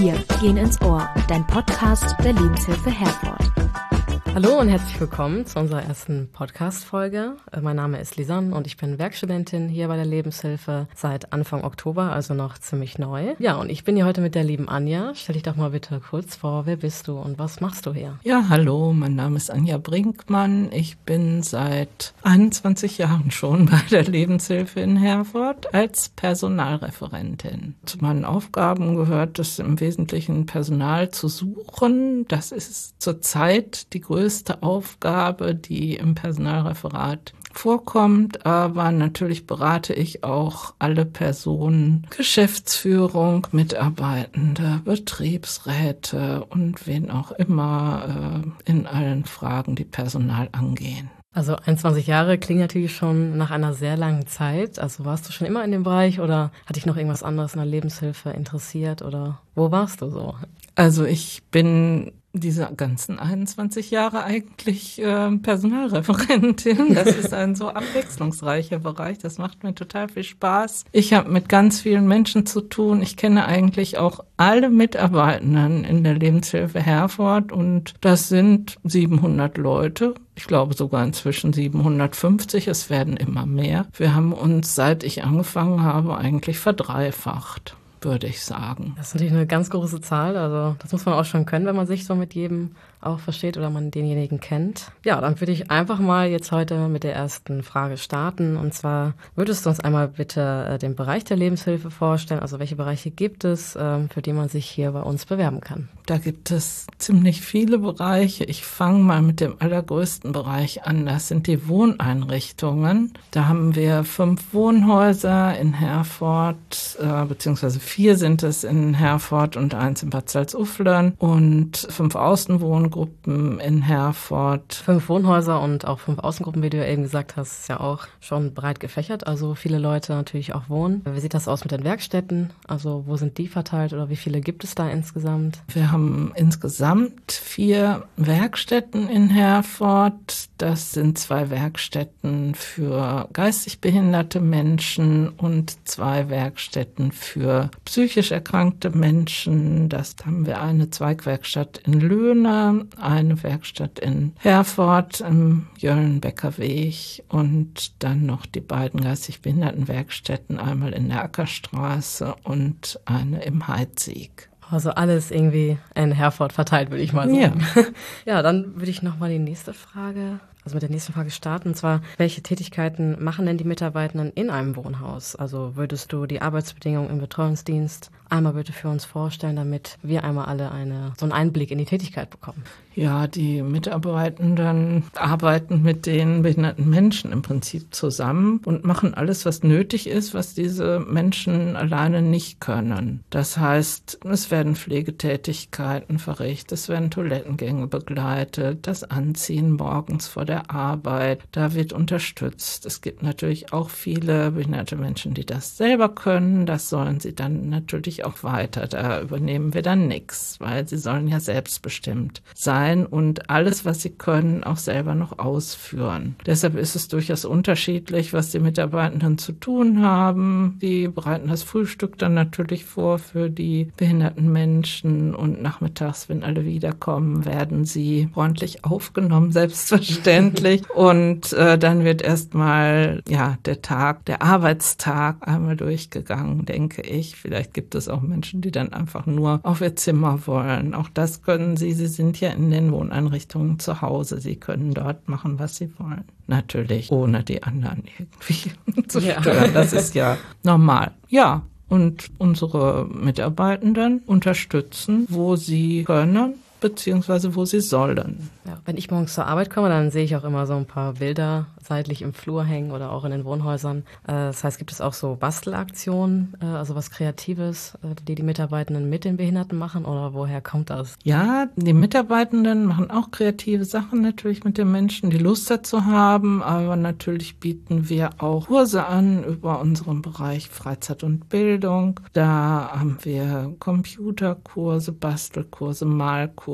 Wir gehen ins Ohr, dein Podcast der Lebenshilfe Herford. Hallo und herzlich willkommen zu unserer ersten Podcast-Folge. Äh, mein Name ist Lisanne und ich bin Werkstudentin hier bei der Lebenshilfe seit Anfang Oktober, also noch ziemlich neu. Ja, und ich bin hier heute mit der lieben Anja. Stell dich doch mal bitte kurz vor, wer bist du und was machst du hier? Ja, hallo, mein Name ist Anja Brinkmann. Ich bin seit 21 Jahren schon bei der Lebenshilfe in Herford als Personalreferentin. Zu meinen Aufgaben gehört es im Wesentlichen Personal zu suchen. Das ist zurzeit die größte größte Aufgabe, die im Personalreferat vorkommt, aber natürlich berate ich auch alle Personen, Geschäftsführung, Mitarbeitende, Betriebsräte und wen auch immer äh, in allen Fragen, die Personal angehen. Also 21 Jahre klingt natürlich schon nach einer sehr langen Zeit. Also warst du schon immer in dem Bereich oder hat dich noch irgendwas anderes in der Lebenshilfe interessiert oder wo warst du so? Also ich bin diese ganzen 21 Jahre eigentlich äh, Personalreferentin. Das ist ein so abwechslungsreicher Bereich. Das macht mir total viel Spaß. Ich habe mit ganz vielen Menschen zu tun. Ich kenne eigentlich auch alle Mitarbeitenden in der Lebenshilfe Herford und das sind 700 Leute. Ich glaube sogar inzwischen 750. Es werden immer mehr. Wir haben uns, seit ich angefangen habe, eigentlich verdreifacht würde ich sagen. Das ist natürlich eine ganz große Zahl. Also das muss man auch schon können, wenn man sich so mit jedem auch versteht oder man denjenigen kennt. Ja, dann würde ich einfach mal jetzt heute mit der ersten Frage starten. Und zwar würdest du uns einmal bitte äh, den Bereich der Lebenshilfe vorstellen? Also welche Bereiche gibt es, ähm, für die man sich hier bei uns bewerben kann? Da gibt es ziemlich viele Bereiche. Ich fange mal mit dem allergrößten Bereich an. Das sind die Wohneinrichtungen. Da haben wir fünf Wohnhäuser in Herford, äh, beziehungsweise vier sind es in Herford und eins in Bad Salzuflen und fünf Außenwohnungen Wohngruppen in Herford. Fünf Wohnhäuser und auch fünf Außengruppen, wie du ja eben gesagt hast, ist ja auch schon breit gefächert. Also viele Leute natürlich auch wohnen. Wie sieht das aus mit den Werkstätten? Also wo sind die verteilt oder wie viele gibt es da insgesamt? Wir haben insgesamt vier Werkstätten in Herford. Das sind zwei Werkstätten für geistig behinderte Menschen und zwei Werkstätten für psychisch erkrankte Menschen. Das haben wir eine Zweigwerkstatt in Löhne, eine Werkstatt in Herford im Jöllenbecker Weg und dann noch die beiden geistig behinderten Werkstätten, einmal in der Ackerstraße und eine im Heidsieg. Also alles irgendwie in Herford verteilt, würde ich mal sagen. Ja, ja dann würde ich noch mal die nächste Frage also mit der nächsten Frage starten. Und zwar, welche Tätigkeiten machen denn die Mitarbeitenden in einem Wohnhaus? Also würdest du die Arbeitsbedingungen im Betreuungsdienst einmal bitte für uns vorstellen, damit wir einmal alle eine, so einen Einblick in die Tätigkeit bekommen? Ja, die Mitarbeitenden arbeiten mit den behinderten Menschen im Prinzip zusammen und machen alles, was nötig ist, was diese Menschen alleine nicht können. Das heißt, es werden Pflegetätigkeiten verrichtet, es werden Toilettengänge begleitet, das Anziehen morgens vor der Arbeit, da wird unterstützt. Es gibt natürlich auch viele behinderte Menschen, die das selber können. Das sollen sie dann natürlich auch weiter. Da übernehmen wir dann nichts, weil sie sollen ja selbstbestimmt sein und alles, was sie können, auch selber noch ausführen. Deshalb ist es durchaus unterschiedlich, was die Mitarbeitenden zu tun haben. Die bereiten das Frühstück dann natürlich vor für die behinderten Menschen und nachmittags, wenn alle wiederkommen, werden sie freundlich aufgenommen, selbstverständlich selbstverständlich. Und äh, dann wird erstmal ja der Tag, der Arbeitstag einmal durchgegangen, denke ich. Vielleicht gibt es auch Menschen, die dann einfach nur auf ihr Zimmer wollen. Auch das können sie. Sie sind ja in den Wohneinrichtungen zu Hause. Sie können dort machen, was sie wollen. Natürlich, ohne die anderen irgendwie zu stören. Ja. Das ist ja normal. Ja, und unsere Mitarbeitenden unterstützen, wo sie können beziehungsweise wo sie sollen. Ja, wenn ich morgens zur Arbeit komme, dann sehe ich auch immer so ein paar Bilder seitlich im Flur hängen oder auch in den Wohnhäusern. Äh, das heißt, gibt es auch so Bastelaktionen, äh, also was Kreatives, äh, die die Mitarbeitenden mit den Behinderten machen oder woher kommt das? Ja, die Mitarbeitenden machen auch kreative Sachen natürlich mit den Menschen, die Lust dazu haben, aber natürlich bieten wir auch Kurse an über unseren Bereich Freizeit und Bildung. Da haben wir Computerkurse, Bastelkurse, Malkurse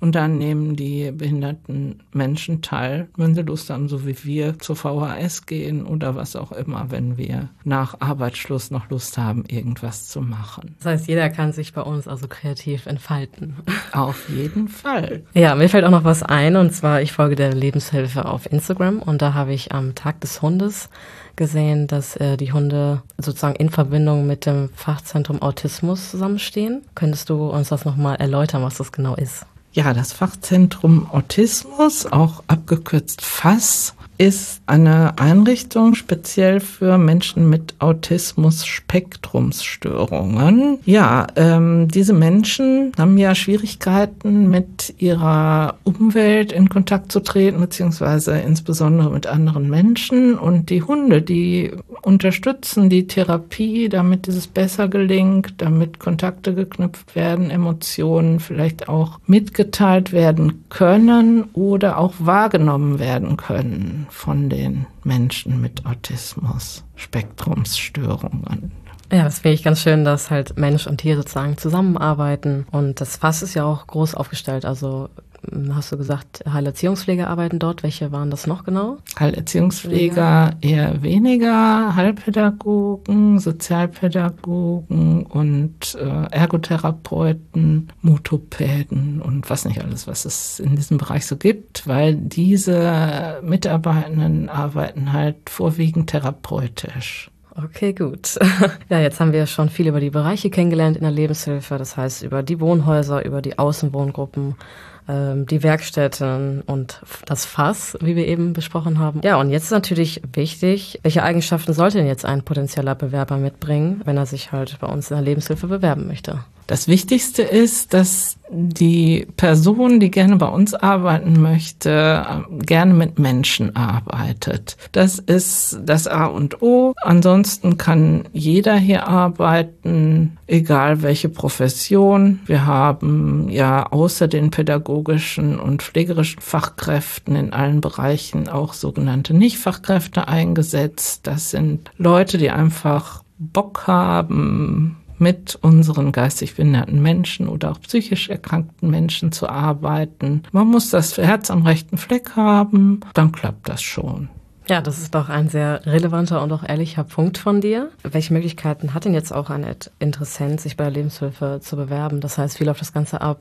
und dann nehmen die behinderten Menschen teil, wenn sie Lust haben, so wie wir wir zur VHS gehen oder was auch immer, wenn wir nach Arbeitsschluss noch Lust haben, irgendwas zu machen. Das heißt, jeder kann sich bei uns also kreativ entfalten. Auf jeden Fall. Ja, mir fällt auch noch was ein und zwar, ich folge der Lebenshilfe auf Instagram und da habe ich am Tag des Hundes gesehen, dass äh, die Hunde sozusagen in Verbindung mit dem Fachzentrum Autismus zusammenstehen. Könntest du uns das nochmal erläutern, was das genau ist? Ja, das Fachzentrum Autismus, auch abgekürzt FASS, ist eine Einrichtung speziell für Menschen mit Autismus-Spektrumsstörungen. Ja, ähm, diese Menschen haben ja Schwierigkeiten, mit ihrer Umwelt in Kontakt zu treten, beziehungsweise insbesondere mit anderen Menschen. Und die Hunde, die unterstützen die Therapie, damit es besser gelingt, damit Kontakte geknüpft werden, Emotionen vielleicht auch mitgeteilt werden können oder auch wahrgenommen werden können von den Menschen mit Autismus, Spektrumsstörungen. Ja, das finde ich ganz schön, dass halt Mensch und Tier sozusagen zusammenarbeiten. Und das Fass ist ja auch groß aufgestellt. Also hast du gesagt, Heilerziehungspfleger arbeiten dort. Welche waren das noch genau? Heilerziehungspfleger eher weniger, Heilpädagogen, Sozialpädagogen und äh, Ergotherapeuten, Motopäden und was nicht alles, was es in diesem Bereich so gibt, weil diese Mitarbeitenden arbeiten halt vorwiegend therapeutisch. Okay, gut. Ja, jetzt haben wir schon viel über die Bereiche kennengelernt in der Lebenshilfe, das heißt über die Wohnhäuser, über die Außenwohngruppen ähm, die Werkstätten und das Fass, wie wir eben besprochen haben. Ja, und jetzt ist natürlich wichtig, welche Eigenschaften sollte denn jetzt ein potenzieller Bewerber mitbringen, wenn er sich halt bei uns in der Lebenshilfe bewerben möchte? Das Wichtigste ist, dass die Person, die gerne bei uns arbeiten möchte, gerne mit Menschen arbeitet. Das ist das A und O. Ansonsten kann jeder hier arbeiten, egal welche Profession. Wir haben ja außer den pädagogischen und pflegerischen Fachkräften in allen Bereichen auch sogenannte Nichtfachkräfte eingesetzt. Das sind Leute, die einfach Bock haben, mit unseren geistig behinderten Menschen oder auch psychisch erkrankten Menschen zu arbeiten. Man muss das Herz am rechten Fleck haben, dann klappt das schon. Ja, das ist doch ein sehr relevanter und auch ehrlicher Punkt von dir. Welche Möglichkeiten hat denn jetzt auch ein Interessent, sich bei der Lebenshilfe zu bewerben? Das heißt, wie läuft das Ganze ab?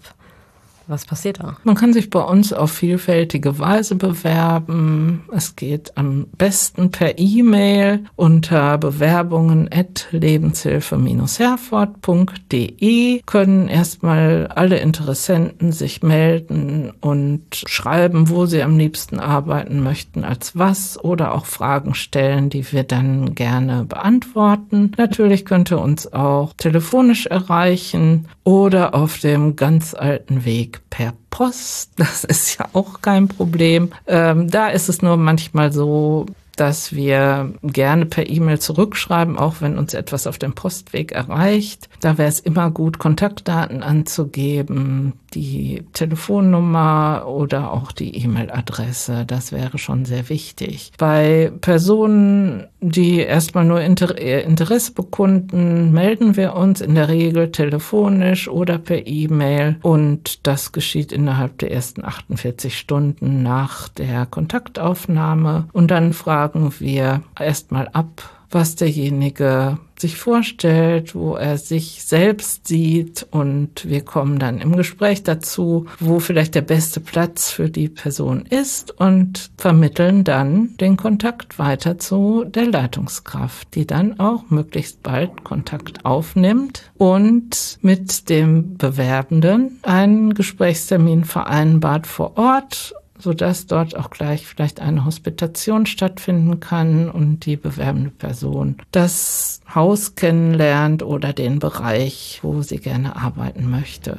Was passiert da? Man kann sich bei uns auf vielfältige Weise bewerben. Es geht am besten per E-Mail unter bewerbungen at lebenshilfe-herford.de können erstmal alle Interessenten sich melden und schreiben, wo sie am liebsten arbeiten möchten, als was oder auch Fragen stellen, die wir dann gerne beantworten. Natürlich könnt ihr uns auch telefonisch erreichen oder auf dem ganz alten Weg per Post. Das ist ja auch kein Problem. Ähm, da ist es nur manchmal so, dass wir gerne per E-Mail zurückschreiben, auch wenn uns etwas auf dem Postweg erreicht. Da wäre es immer gut, Kontaktdaten anzugeben, die Telefonnummer oder auch die E-Mail-Adresse. Das wäre schon sehr wichtig. Bei Personen, die erstmal nur Inter Interesse bekunden, melden wir uns in der Regel telefonisch oder per E-Mail und das geschieht innerhalb der ersten 48 Stunden nach der Kontaktaufnahme und dann fragen wir erstmal ab, was derjenige sich vorstellt, wo er sich selbst sieht. Und wir kommen dann im Gespräch dazu, wo vielleicht der beste Platz für die Person ist und vermitteln dann den Kontakt weiter zu der Leitungskraft, die dann auch möglichst bald Kontakt aufnimmt und mit dem Bewerbenden einen Gesprächstermin vereinbart vor Ort sodass dort auch gleich vielleicht eine Hospitation stattfinden kann und die bewerbende Person das Haus kennenlernt oder den Bereich, wo sie gerne arbeiten möchte.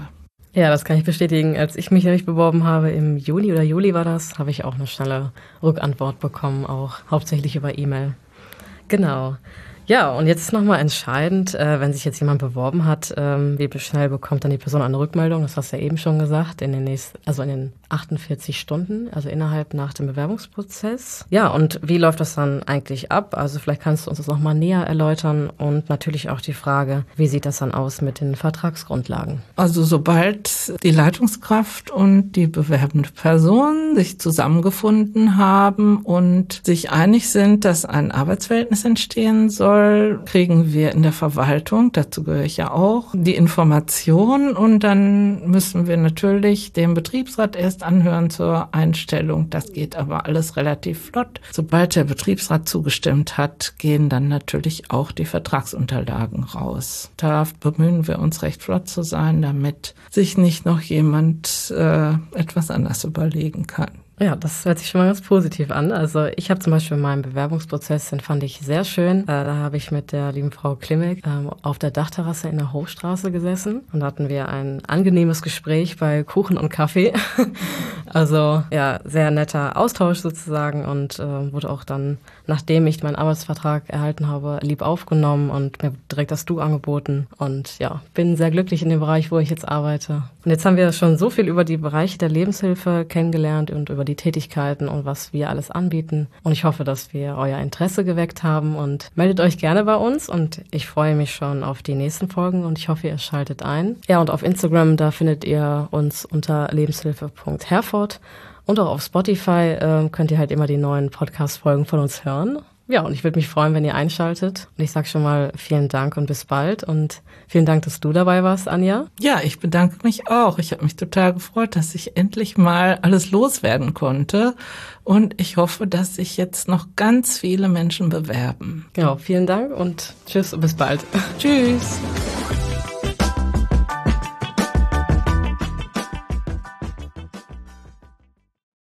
Ja, das kann ich bestätigen. Als ich mich nämlich beworben habe, im Juni oder Juli war das, habe ich auch eine schnelle Rückantwort bekommen, auch hauptsächlich über E-Mail. Genau. Ja, und jetzt ist nochmal entscheidend, äh, wenn sich jetzt jemand beworben hat, ähm, wie schnell bekommt dann die Person eine Rückmeldung? Das hast du ja eben schon gesagt, in den nächsten, also in den 48 Stunden, also innerhalb nach dem Bewerbungsprozess. Ja, und wie läuft das dann eigentlich ab? Also vielleicht kannst du uns das nochmal näher erläutern und natürlich auch die Frage, wie sieht das dann aus mit den Vertragsgrundlagen? Also sobald die Leitungskraft und die bewerbende Person sich zusammengefunden haben und sich einig sind, dass ein Arbeitsverhältnis entstehen soll, kriegen wir in der Verwaltung, dazu gehöre ich ja auch, die Information und dann müssen wir natürlich den Betriebsrat erst anhören zur Einstellung. Das geht aber alles relativ flott. Sobald der Betriebsrat zugestimmt hat, gehen dann natürlich auch die Vertragsunterlagen raus. Da bemühen wir uns recht flott zu sein, damit sich nicht noch jemand äh, etwas anders überlegen kann. Ja, das hört sich schon mal ganz positiv an. Also ich habe zum Beispiel meinen Bewerbungsprozess, den fand ich sehr schön. Äh, da habe ich mit der lieben Frau Klimek ähm, auf der Dachterrasse in der Hochstraße gesessen und da hatten wir ein angenehmes Gespräch bei Kuchen und Kaffee. also ja, sehr netter Austausch sozusagen und äh, wurde auch dann, nachdem ich meinen Arbeitsvertrag erhalten habe, lieb aufgenommen und mir direkt das Du angeboten. Und ja, bin sehr glücklich in dem Bereich, wo ich jetzt arbeite. Und jetzt haben wir schon so viel über die Bereiche der Lebenshilfe kennengelernt und über die Tätigkeiten und was wir alles anbieten. Und ich hoffe, dass wir euer Interesse geweckt haben und meldet euch gerne bei uns und ich freue mich schon auf die nächsten Folgen und ich hoffe, ihr schaltet ein. Ja, und auf Instagram, da findet ihr uns unter lebenshilfe.herford und auch auf Spotify äh, könnt ihr halt immer die neuen Podcast-Folgen von uns hören. Ja, und ich würde mich freuen, wenn ihr einschaltet. Und ich sage schon mal vielen Dank und bis bald. Und vielen Dank, dass du dabei warst, Anja. Ja, ich bedanke mich auch. Ich habe mich total gefreut, dass ich endlich mal alles loswerden konnte. Und ich hoffe, dass sich jetzt noch ganz viele Menschen bewerben. Genau, vielen Dank und tschüss und bis bald. tschüss.